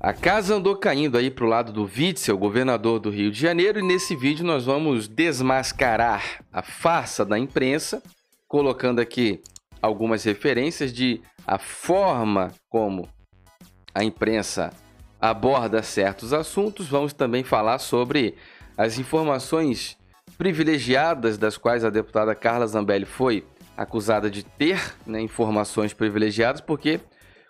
A casa andou caindo aí para o lado do Witzel, governador do Rio de Janeiro, e nesse vídeo nós vamos desmascarar a farsa da imprensa, colocando aqui algumas referências de a forma como a imprensa aborda certos assuntos. Vamos também falar sobre as informações privilegiadas das quais a deputada Carla Zambelli foi acusada de ter né, informações privilegiadas, porque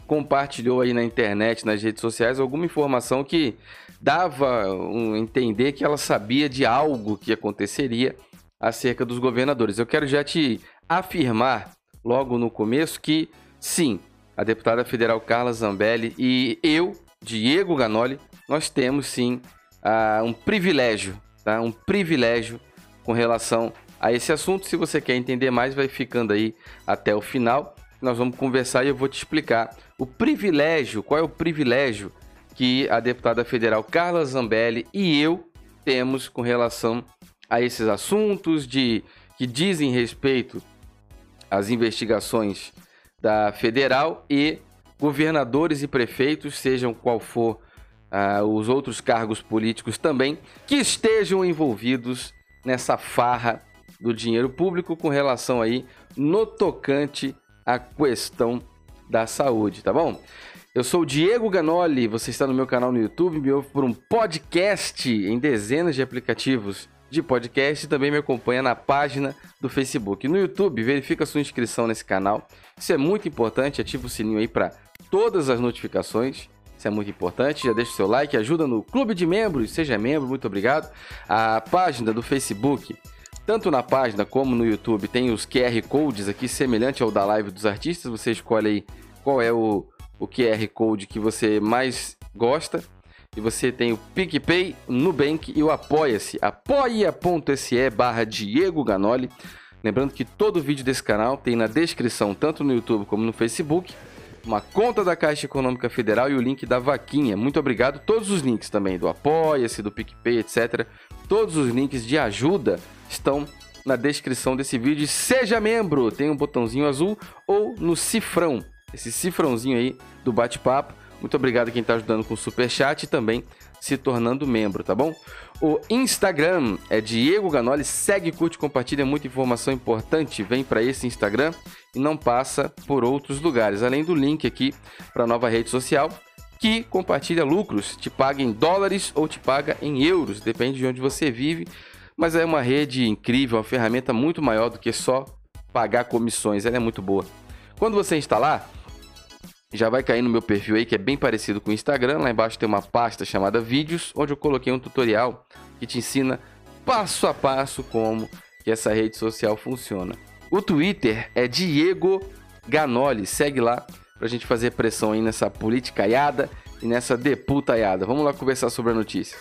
compartilhou aí na internet, nas redes sociais, alguma informação que dava um entender que ela sabia de algo que aconteceria acerca dos governadores. Eu quero já te afirmar logo no começo que sim, a deputada federal Carla Zambelli e eu, Diego Ganoli, nós temos sim uh, um privilégio, tá? Um privilégio com relação a esse assunto. Se você quer entender mais, vai ficando aí até o final. Nós vamos conversar e eu vou te explicar o privilégio, qual é o privilégio que a deputada federal Carla Zambelli e eu temos com relação a esses assuntos de que dizem respeito às investigações da federal e governadores e prefeitos, sejam qual for uh, os outros cargos políticos também, que estejam envolvidos nessa farra do dinheiro público com relação aí no tocante à questão da saúde, tá bom? Eu sou o Diego Ganoli, você está no meu canal no YouTube, me ouve por um podcast em dezenas de aplicativos de podcast e também me acompanha na página do Facebook. No YouTube, verifica sua inscrição nesse canal. Isso é muito importante, ativa o sininho aí para todas as notificações. Isso é muito importante. Já deixa o seu like, ajuda no clube de membros, seja membro, muito obrigado. A página do Facebook, tanto na página como no YouTube, tem os QR Codes aqui, semelhante ao da live dos artistas. Você escolhe aí qual é o, o QR Code que você mais gosta. E você tem o PicPay, Nubank e o Apoia-se. apoia.se barra Diego Ganoli. Lembrando que todo vídeo desse canal tem na descrição, tanto no YouTube como no Facebook, uma conta da Caixa Econômica Federal e o link da vaquinha. Muito obrigado. Todos os links também do Apoia-se, do PicPay, etc. Todos os links de ajuda estão na descrição desse vídeo. Seja membro, tem um botãozinho azul ou no cifrão, esse cifrãozinho aí do bate-papo. Muito obrigado quem está ajudando com o super chat e também se tornando membro, tá bom? O Instagram é Diego Ganoli, segue, curte, compartilha muita informação importante, vem para esse Instagram e não passa por outros lugares, além do link aqui para a nova rede social que compartilha lucros, te paga em dólares ou te paga em euros, depende de onde você vive mas é uma rede incrível, uma ferramenta muito maior do que só pagar comissões. Ela é muito boa. Quando você instalar, já vai cair no meu perfil aí, que é bem parecido com o Instagram. Lá embaixo tem uma pasta chamada Vídeos, onde eu coloquei um tutorial que te ensina passo a passo como que essa rede social funciona. O Twitter é Diego Ganoli. Segue lá pra gente fazer pressão aí nessa politicaiada e nessa deputaiada. Vamos lá conversar sobre a notícia.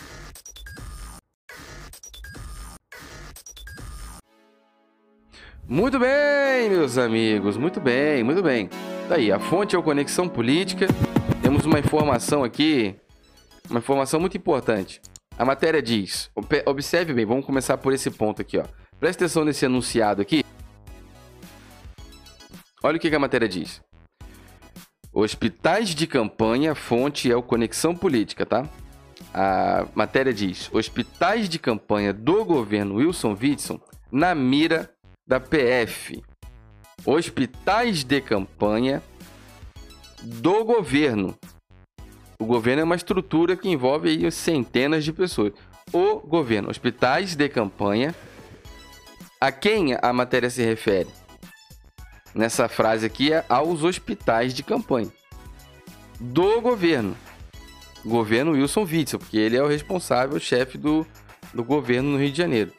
Muito bem, meus amigos, muito bem, muito bem. Daí, tá a fonte é o Conexão Política. Temos uma informação aqui, uma informação muito importante. A matéria diz, observe bem, vamos começar por esse ponto aqui, ó. Presta atenção nesse anunciado aqui. Olha o que, que a matéria diz. Hospitais de campanha, fonte é o Conexão Política, tá? A matéria diz: Hospitais de campanha do governo Wilson Witson na mira da PF, hospitais de campanha do governo. O governo é uma estrutura que envolve aí centenas de pessoas. O governo, hospitais de campanha. A quem a matéria se refere? Nessa frase aqui é aos hospitais de campanha do governo. Governo Wilson Witzel, porque ele é o responsável, chefe do, do governo no Rio de Janeiro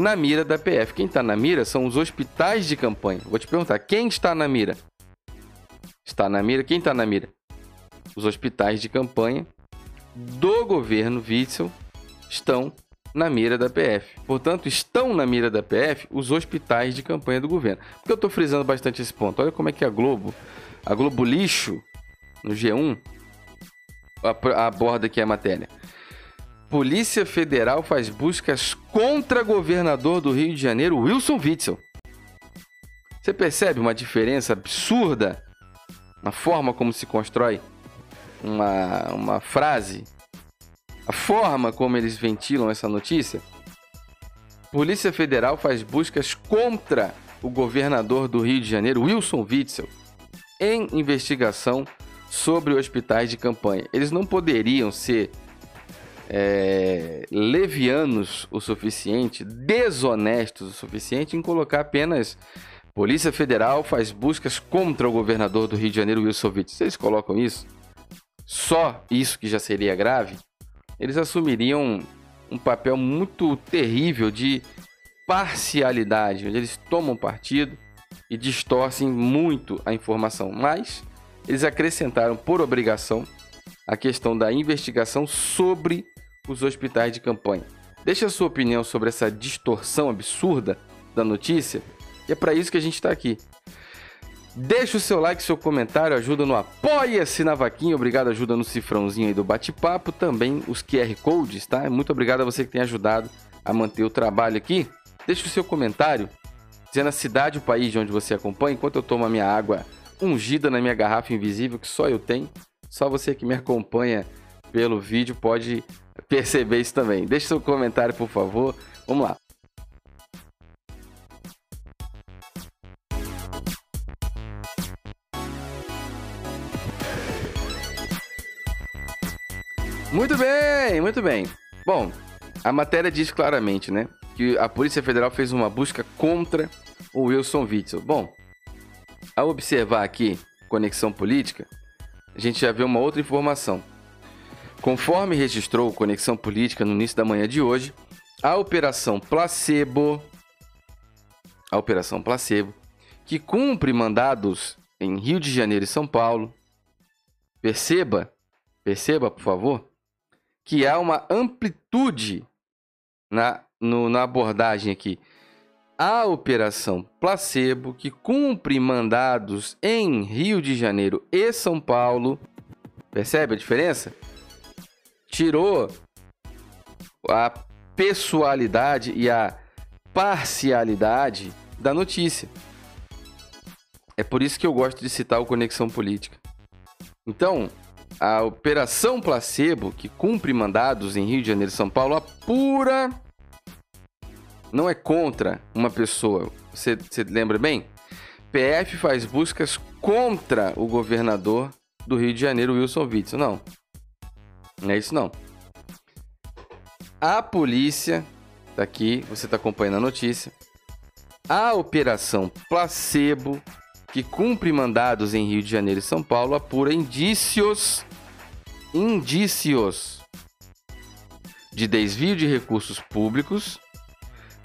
na mira da PF. Quem está na mira são os hospitais de campanha. Vou te perguntar, quem está na mira? Está na mira? Quem está na mira? Os hospitais de campanha do governo Witzel estão na mira da PF. Portanto, estão na mira da PF os hospitais de campanha do governo. Por que eu estou frisando bastante esse ponto? Olha como é que a Globo, a Globo Lixo, no G1, aborda aqui a matéria. Polícia Federal faz buscas contra governador do Rio de Janeiro, Wilson Witzel. Você percebe uma diferença absurda na forma como se constrói uma, uma frase, a forma como eles ventilam essa notícia. Polícia Federal faz buscas contra o governador do Rio de Janeiro, Wilson Witzel, em investigação sobre hospitais de campanha. Eles não poderiam ser é, levianos o suficiente, desonestos o suficiente em colocar apenas Polícia Federal faz buscas contra o governador do Rio de Janeiro, Wilson. Se eles colocam isso, só isso que já seria grave, eles assumiriam um papel muito terrível de parcialidade, onde eles tomam partido e distorcem muito a informação. Mas eles acrescentaram por obrigação a questão da investigação sobre os hospitais de campanha. Deixe a sua opinião sobre essa distorção absurda da notícia, e é para isso que a gente está aqui. Deixe o seu like, seu comentário, ajuda no Apoia-se na Vaquinha. Obrigado, ajuda no cifrãozinho aí do bate-papo. Também os QR Codes, tá? Muito obrigado a você que tem ajudado a manter o trabalho aqui. Deixe o seu comentário dizendo a cidade, o país de onde você acompanha, enquanto eu tomo a minha água ungida na minha garrafa invisível, que só eu tenho. Só você que me acompanha pelo vídeo pode perceber isso também. Deixe seu comentário, por favor. Vamos lá. Muito bem, muito bem. Bom, a matéria diz claramente, né, que a Polícia Federal fez uma busca contra o Wilson Witzel. Bom, ao observar aqui conexão política, a gente já vê uma outra informação. Conforme registrou Conexão Política no início da manhã de hoje, a Operação Placebo, a Operação Placebo, que cumpre mandados em Rio de Janeiro e São Paulo, perceba, perceba, por favor, que há uma amplitude na, no, na abordagem aqui. A Operação Placebo, que cumpre mandados em Rio de Janeiro e São Paulo, percebe a diferença? Tirou a pessoalidade e a parcialidade da notícia. É por isso que eu gosto de citar o Conexão Política. Então, a Operação Placebo, que cumpre mandados em Rio de Janeiro e São Paulo, apura. Não é contra uma pessoa. Você, você lembra bem? PF faz buscas contra o governador do Rio de Janeiro, Wilson Witzel. Não. Não é isso não. A polícia, tá aqui, você está acompanhando a notícia. A operação Placebo, que cumpre mandados em Rio de Janeiro e São Paulo, apura indícios, indícios de desvio de recursos públicos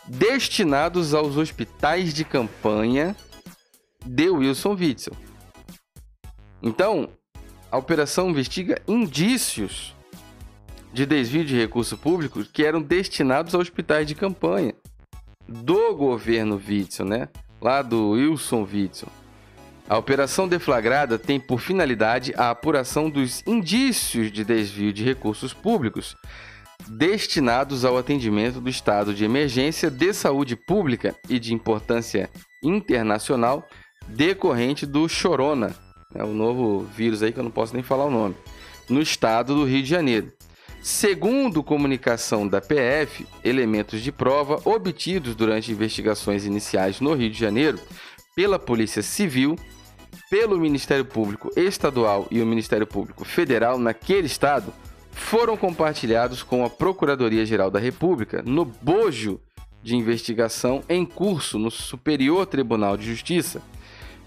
destinados aos hospitais de campanha de Wilson Witzel. Então, a operação investiga indícios de desvio de recursos públicos que eram destinados a hospitais de campanha do governo Witzel, né? Lá do Wilson Witzel. A operação deflagrada tem por finalidade a apuração dos indícios de desvio de recursos públicos destinados ao atendimento do estado de emergência de saúde pública e de importância internacional decorrente do Chorona, é o novo vírus aí que eu não posso nem falar o nome, no estado do Rio de Janeiro. Segundo comunicação da PF, elementos de prova obtidos durante investigações iniciais no Rio de Janeiro pela Polícia Civil, pelo Ministério Público Estadual e o Ministério Público Federal naquele estado foram compartilhados com a Procuradoria-Geral da República no bojo de investigação em curso no Superior Tribunal de Justiça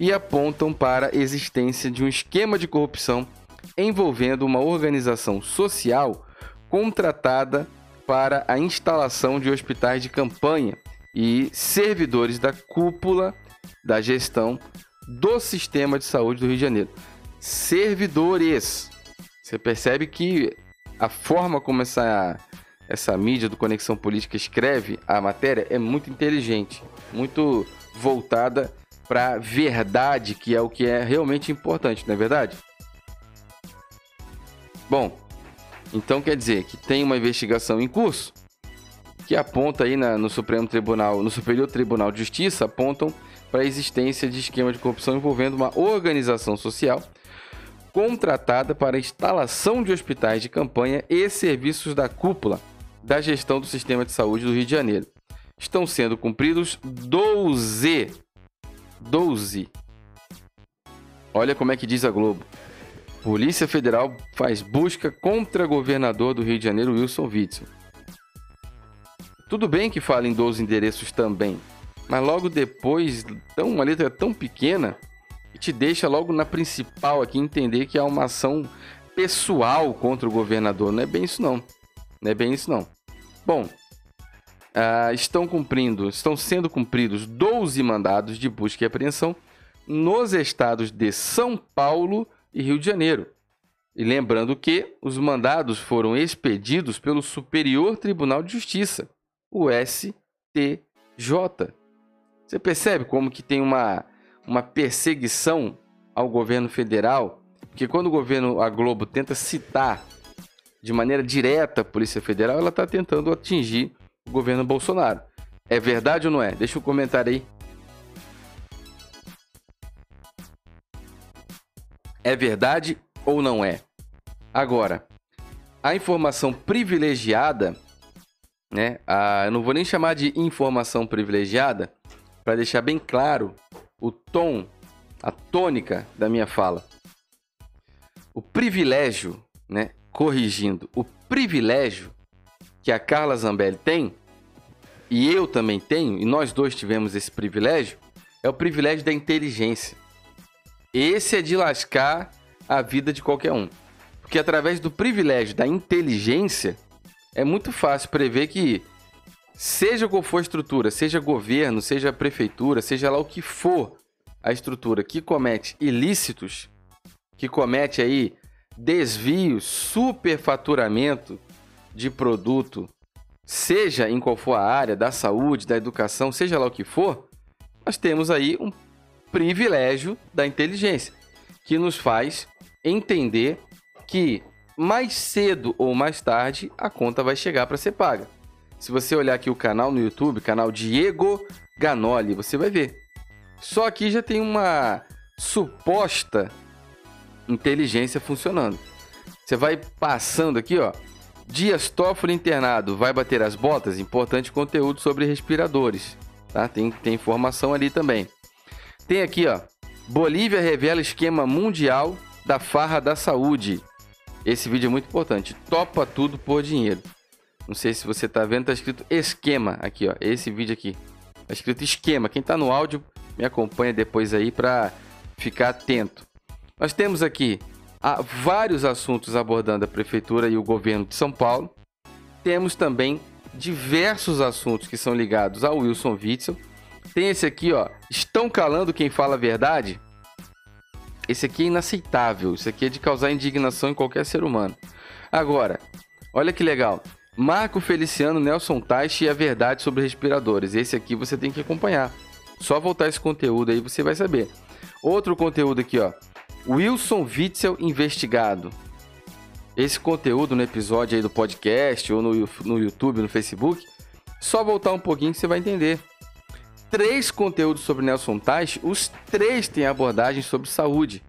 e apontam para a existência de um esquema de corrupção envolvendo uma organização social contratada para a instalação de hospitais de campanha e servidores da cúpula da gestão do sistema de saúde do Rio de Janeiro. Servidores. Você percebe que a forma como essa, essa mídia do Conexão Política escreve a matéria é muito inteligente, muito voltada para a verdade, que é o que é realmente importante, não é verdade? Bom, então quer dizer que tem uma investigação em curso que aponta aí na, no Supremo Tribunal, no Superior Tribunal de Justiça, apontam para a existência de esquema de corrupção envolvendo uma organização social contratada para a instalação de hospitais de campanha e serviços da cúpula da gestão do sistema de saúde do Rio de Janeiro. Estão sendo cumpridos 12. 12. Olha como é que diz a Globo. Polícia Federal faz busca contra governador do Rio de Janeiro, Wilson Witzel. Tudo bem que fala em 12 endereços também, mas logo depois, tão, uma letra tão pequena, que te deixa logo na principal aqui entender que há uma ação pessoal contra o governador. Não é bem isso não. Não é bem isso não. Bom, uh, estão cumprindo, estão sendo cumpridos 12 mandados de busca e apreensão nos estados de São Paulo e Rio de Janeiro. E lembrando que os mandados foram expedidos pelo Superior Tribunal de Justiça, o STJ. Você percebe como que tem uma, uma perseguição ao governo federal? Porque quando o governo, a Globo, tenta citar de maneira direta a Polícia Federal, ela está tentando atingir o governo Bolsonaro. É verdade ou não é? Deixa um comentário aí. É verdade ou não é? Agora, a informação privilegiada, né? A, eu não vou nem chamar de informação privilegiada, para deixar bem claro o tom, a tônica da minha fala. O privilégio, né? Corrigindo, o privilégio que a Carla Zambelli tem, e eu também tenho, e nós dois tivemos esse privilégio, é o privilégio da inteligência. Esse é de lascar a vida de qualquer um. Porque através do privilégio da inteligência, é muito fácil prever que, seja qual for a estrutura, seja governo, seja prefeitura, seja lá o que for a estrutura que comete ilícitos, que comete aí desvios, superfaturamento, de produto, seja em qual for a área, da saúde, da educação, seja lá o que for, nós temos aí um privilégio da inteligência, que nos faz entender que mais cedo ou mais tarde a conta vai chegar para ser paga. Se você olhar aqui o canal no YouTube, canal Diego Ganoli, você vai ver. Só aqui já tem uma suposta inteligência funcionando. Você vai passando aqui, ó, Dias Toffoli internado, vai bater as botas? Importante conteúdo sobre respiradores, tá? Tem, tem informação ali também. Tem aqui, ó, Bolívia revela esquema mundial da farra da saúde. Esse vídeo é muito importante. Topa tudo por dinheiro. Não sei se você tá vendo, tá escrito esquema aqui, ó. Esse vídeo aqui. Tá escrito esquema. Quem tá no áudio, me acompanha depois aí para ficar atento. Nós temos aqui há vários assuntos abordando a prefeitura e o governo de São Paulo. Temos também diversos assuntos que são ligados ao Wilson Witzel. Tem esse aqui, ó, estão calando quem fala a verdade? Esse aqui é inaceitável, isso aqui é de causar indignação em qualquer ser humano. Agora, olha que legal. Marco Feliciano, Nelson Teich e a verdade sobre respiradores. Esse aqui você tem que acompanhar. Só voltar esse conteúdo aí você vai saber. Outro conteúdo aqui, ó. Wilson Witzel investigado. Esse conteúdo no episódio aí do podcast ou no, no YouTube, no Facebook, só voltar um pouquinho que você vai entender. Três conteúdos sobre Nelson Tais, os três têm abordagem sobre saúde,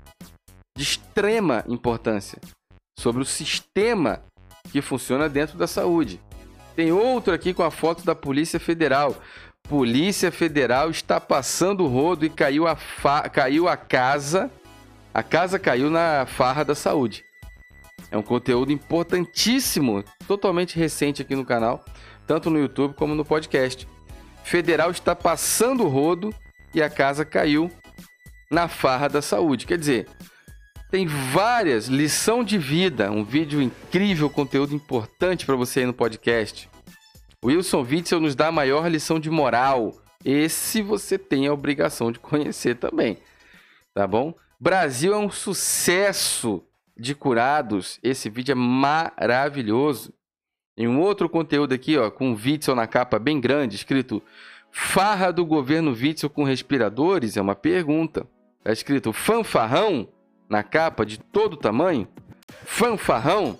de extrema importância, sobre o sistema que funciona dentro da saúde. Tem outro aqui com a foto da Polícia Federal. Polícia Federal está passando o rodo e caiu a, caiu a casa a casa caiu na farra da saúde. É um conteúdo importantíssimo, totalmente recente aqui no canal, tanto no YouTube como no podcast. Federal está passando o rodo e a casa caiu na farra da saúde. Quer dizer, tem várias lição de vida, um vídeo incrível, conteúdo importante para você aí no podcast. Wilson Witzel nos dá a maior lição de moral. Esse você tem a obrigação de conhecer também, tá bom? Brasil é um sucesso de curados. Esse vídeo é maravilhoso. Em um outro conteúdo aqui, ó, com o Witzel na capa bem grande, escrito Farra do governo Witzel com respiradores? É uma pergunta. Está escrito fanfarrão na capa de todo tamanho? Fanfarrão?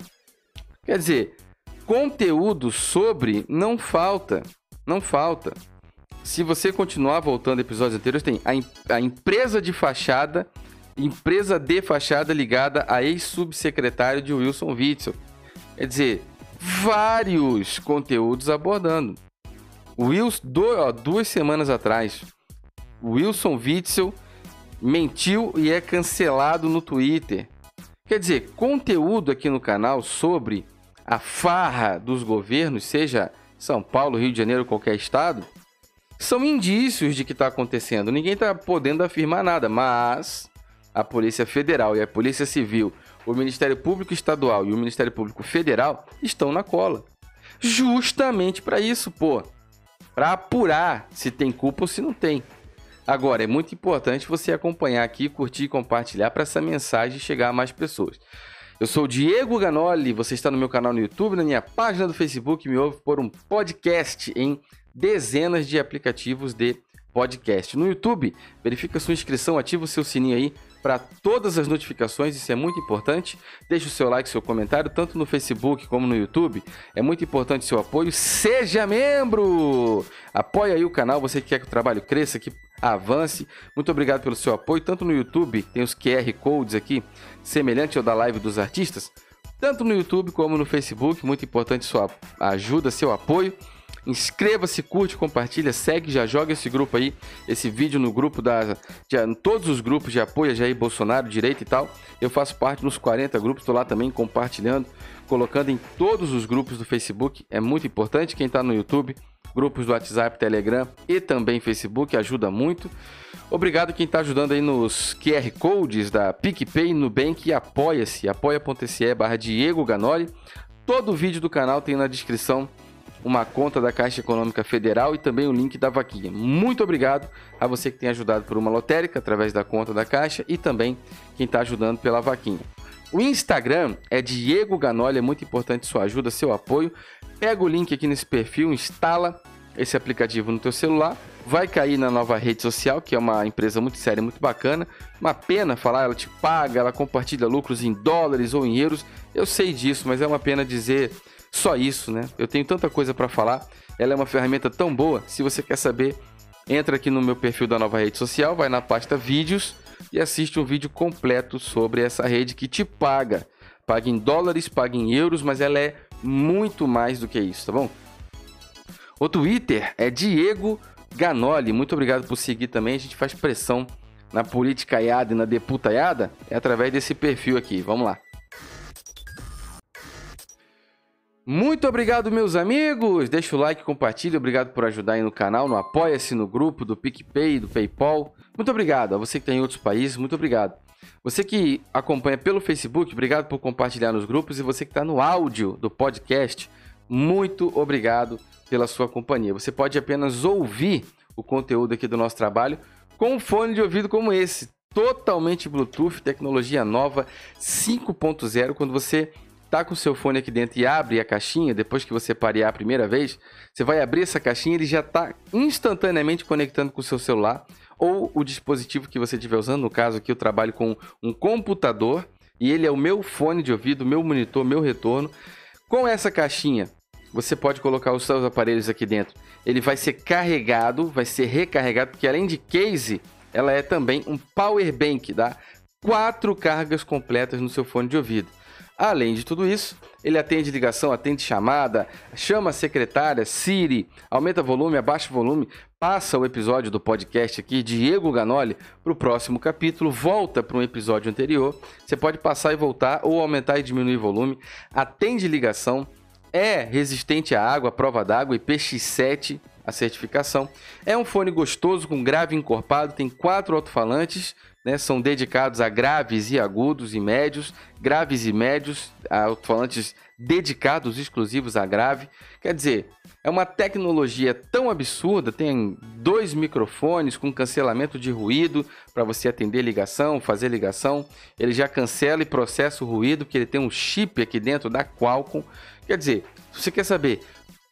Quer dizer, conteúdo sobre não falta. Não falta. Se você continuar voltando episódios anteriores, tem a, a empresa de fachada empresa de fachada ligada a ex-subsecretário de Wilson Witzel. Quer dizer, vários conteúdos abordando. Wilson, duas semanas atrás, Wilson Witzel mentiu e é cancelado no Twitter. Quer dizer, conteúdo aqui no canal sobre a farra dos governos, seja São Paulo, Rio de Janeiro, qualquer estado, são indícios de que está acontecendo. Ninguém está podendo afirmar nada, mas a Polícia Federal e a Polícia Civil, o Ministério Público Estadual e o Ministério Público Federal estão na cola. Justamente para isso, pô. Para apurar se tem culpa ou se não tem. Agora, é muito importante você acompanhar aqui, curtir e compartilhar para essa mensagem chegar a mais pessoas. Eu sou o Diego Ganoli, você está no meu canal no YouTube, na minha página do Facebook, me ouve por um podcast em dezenas de aplicativos de podcast. No YouTube, verifica sua inscrição, ativa o seu sininho aí para todas as notificações, isso é muito importante. Deixe o seu like, seu comentário, tanto no Facebook como no YouTube. É muito importante seu apoio. Seja membro! Apoie aí o canal, você que quer que o trabalho cresça, que avance. Muito obrigado pelo seu apoio. Tanto no YouTube, tem os QR Codes aqui, semelhante ao da live dos artistas. Tanto no YouTube como no Facebook, muito importante sua ajuda, seu apoio. Inscreva-se, curte, compartilha, segue, já joga esse grupo aí, esse vídeo no grupo da. De, todos os grupos de apoio a Jair Bolsonaro, direita e tal. Eu faço parte dos 40 grupos, estou lá também compartilhando, colocando em todos os grupos do Facebook. É muito importante. Quem está no YouTube, grupos do WhatsApp, Telegram e também Facebook, ajuda muito. Obrigado quem está ajudando aí nos QR Codes da PicPay, Nubank e Apoia-se, apoia.se barra Diego Ganoli. Todo o vídeo do canal tem na descrição uma conta da Caixa Econômica Federal e também o link da vaquinha. Muito obrigado a você que tem ajudado por uma lotérica através da conta da Caixa e também quem está ajudando pela vaquinha. O Instagram é Diego Ganoli, é muito importante sua ajuda, seu apoio. Pega o link aqui nesse perfil, instala esse aplicativo no teu celular, vai cair na nova rede social, que é uma empresa muito séria, muito bacana. Uma pena falar, ela te paga, ela compartilha lucros em dólares ou em euros. Eu sei disso, mas é uma pena dizer só isso, né? Eu tenho tanta coisa para falar. Ela é uma ferramenta tão boa. Se você quer saber, entra aqui no meu perfil da nova rede social, vai na pasta vídeos e assiste um vídeo completo sobre essa rede que te paga. Paga em dólares, paga em euros, mas ela é muito mais do que isso, tá bom? O Twitter é Diego Ganoli. Muito obrigado por seguir também. A gente faz pressão na política e na deputaiada é através desse perfil aqui. Vamos lá. Muito obrigado, meus amigos. Deixa o like, compartilha. Obrigado por ajudar aí no canal, no Apoia-se, no grupo do PicPay, do PayPal. Muito obrigado. A você que está em outros países, muito obrigado. Você que acompanha pelo Facebook, obrigado por compartilhar nos grupos. E você que está no áudio do podcast, muito obrigado pela sua companhia. Você pode apenas ouvir o conteúdo aqui do nosso trabalho com um fone de ouvido como esse, totalmente Bluetooth, tecnologia nova 5.0. Quando você tá com o seu fone aqui dentro e abre a caixinha, depois que você parear a primeira vez, você vai abrir essa caixinha, ele já está instantaneamente conectando com o seu celular ou o dispositivo que você estiver usando. No caso aqui, eu trabalho com um computador e ele é o meu fone de ouvido, meu monitor, meu retorno. Com essa caixinha, você pode colocar os seus aparelhos aqui dentro. Ele vai ser carregado, vai ser recarregado, porque além de case, ela é também um power bank, dá quatro cargas completas no seu fone de ouvido. Além de tudo isso, ele atende ligação, atende chamada, chama a secretária, Siri, aumenta volume, abaixa volume, passa o episódio do podcast aqui, Diego Ganoli, para o próximo capítulo, volta para um episódio anterior. Você pode passar e voltar, ou aumentar e diminuir volume, atende ligação, é resistente à água, prova d'água, IPX7, a certificação. É um fone gostoso com grave encorpado, tem quatro alto-falantes né, são dedicados a graves e agudos e médios, graves e médios, alto-falantes dedicados exclusivos a grave. Quer dizer, é uma tecnologia tão absurda, tem dois microfones com cancelamento de ruído para você atender ligação, fazer ligação. Ele já cancela e processa o ruído, porque ele tem um chip aqui dentro da Qualcomm. Quer dizer, se você quer saber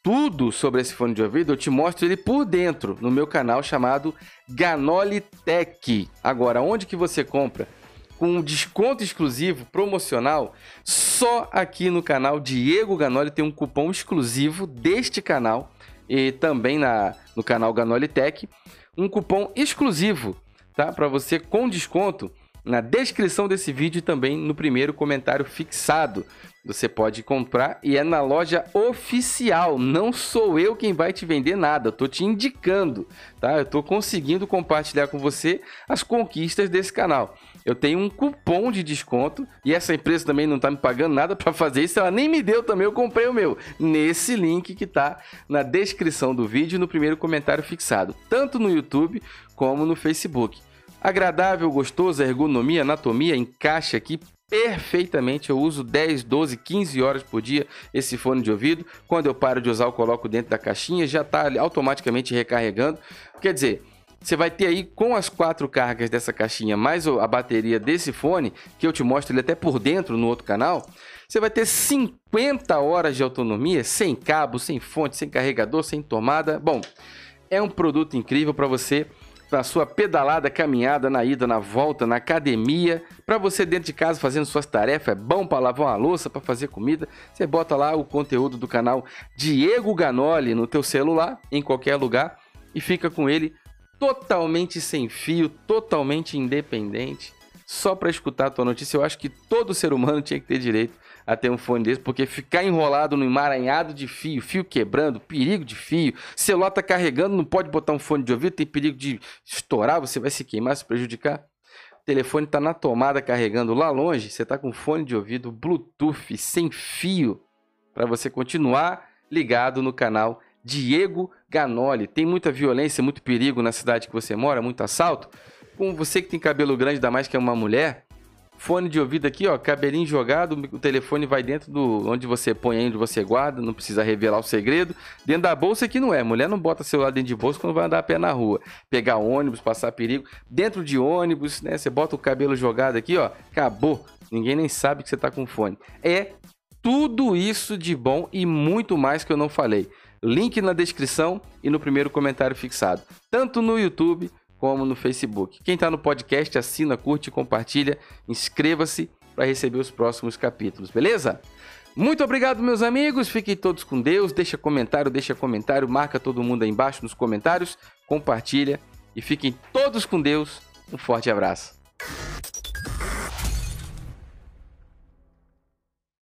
tudo sobre esse fone de ouvido, eu te mostro ele por dentro no meu canal chamado Ganoli Tech. Agora, onde que você compra? Com um desconto exclusivo promocional, só aqui no canal Diego Ganoli tem um cupom exclusivo deste canal e também na, no canal Ganoli Tech, um cupom exclusivo, tá? Para você com desconto na descrição desse vídeo e também no primeiro comentário fixado. Você pode comprar e é na loja oficial. Não sou eu quem vai te vender nada, eu tô te indicando, tá? Eu tô conseguindo compartilhar com você as conquistas desse canal. Eu tenho um cupom de desconto e essa empresa também não tá me pagando nada para fazer isso, ela nem me deu também, eu comprei o meu nesse link que tá na descrição do vídeo no primeiro comentário fixado, tanto no YouTube como no Facebook. Agradável, gostoso, ergonomia, anatomia, encaixa aqui perfeitamente. Eu uso 10, 12, 15 horas por dia esse fone de ouvido. Quando eu paro de usar, eu coloco dentro da caixinha, já está automaticamente recarregando. Quer dizer, você vai ter aí com as quatro cargas dessa caixinha, mais a bateria desse fone, que eu te mostro ele até por dentro no outro canal. Você vai ter 50 horas de autonomia, sem cabo, sem fonte, sem carregador, sem tomada. Bom, é um produto incrível para você na sua pedalada, caminhada, na ida, na volta, na academia, para você dentro de casa fazendo suas tarefas, é bom para lavar uma louça, para fazer comida. Você bota lá o conteúdo do canal Diego Ganoli no teu celular, em qualquer lugar, e fica com ele totalmente sem fio, totalmente independente, só para escutar a tua notícia. Eu acho que todo ser humano tinha que ter direito a ter um fone desse, porque ficar enrolado no emaranhado de fio, fio quebrando, perigo de fio, celular tá carregando, não pode botar um fone de ouvido, tem perigo de estourar, você vai se queimar, se prejudicar. O telefone tá na tomada carregando lá longe, você tá com fone de ouvido Bluetooth sem fio para você continuar ligado no canal Diego Ganoli. Tem muita violência, muito perigo na cidade que você mora, muito assalto. Com você que tem cabelo grande, ainda mais que é uma mulher, Fone de ouvido aqui, ó, cabelinho jogado, o telefone vai dentro do onde você põe, onde você guarda, não precisa revelar o segredo. Dentro da bolsa aqui não é, mulher não bota celular dentro de bolsa quando vai andar a pé na rua. Pegar ônibus, passar perigo. Dentro de ônibus, né, você bota o cabelo jogado aqui, ó, acabou. Ninguém nem sabe que você tá com fone. É tudo isso de bom e muito mais que eu não falei. Link na descrição e no primeiro comentário fixado, tanto no YouTube como no Facebook. Quem está no podcast, assina, curte, compartilha, inscreva-se para receber os próximos capítulos, beleza? Muito obrigado, meus amigos. Fiquem todos com Deus. Deixa comentário, deixa comentário, marca todo mundo aí embaixo nos comentários, compartilha e fiquem todos com Deus. Um forte abraço.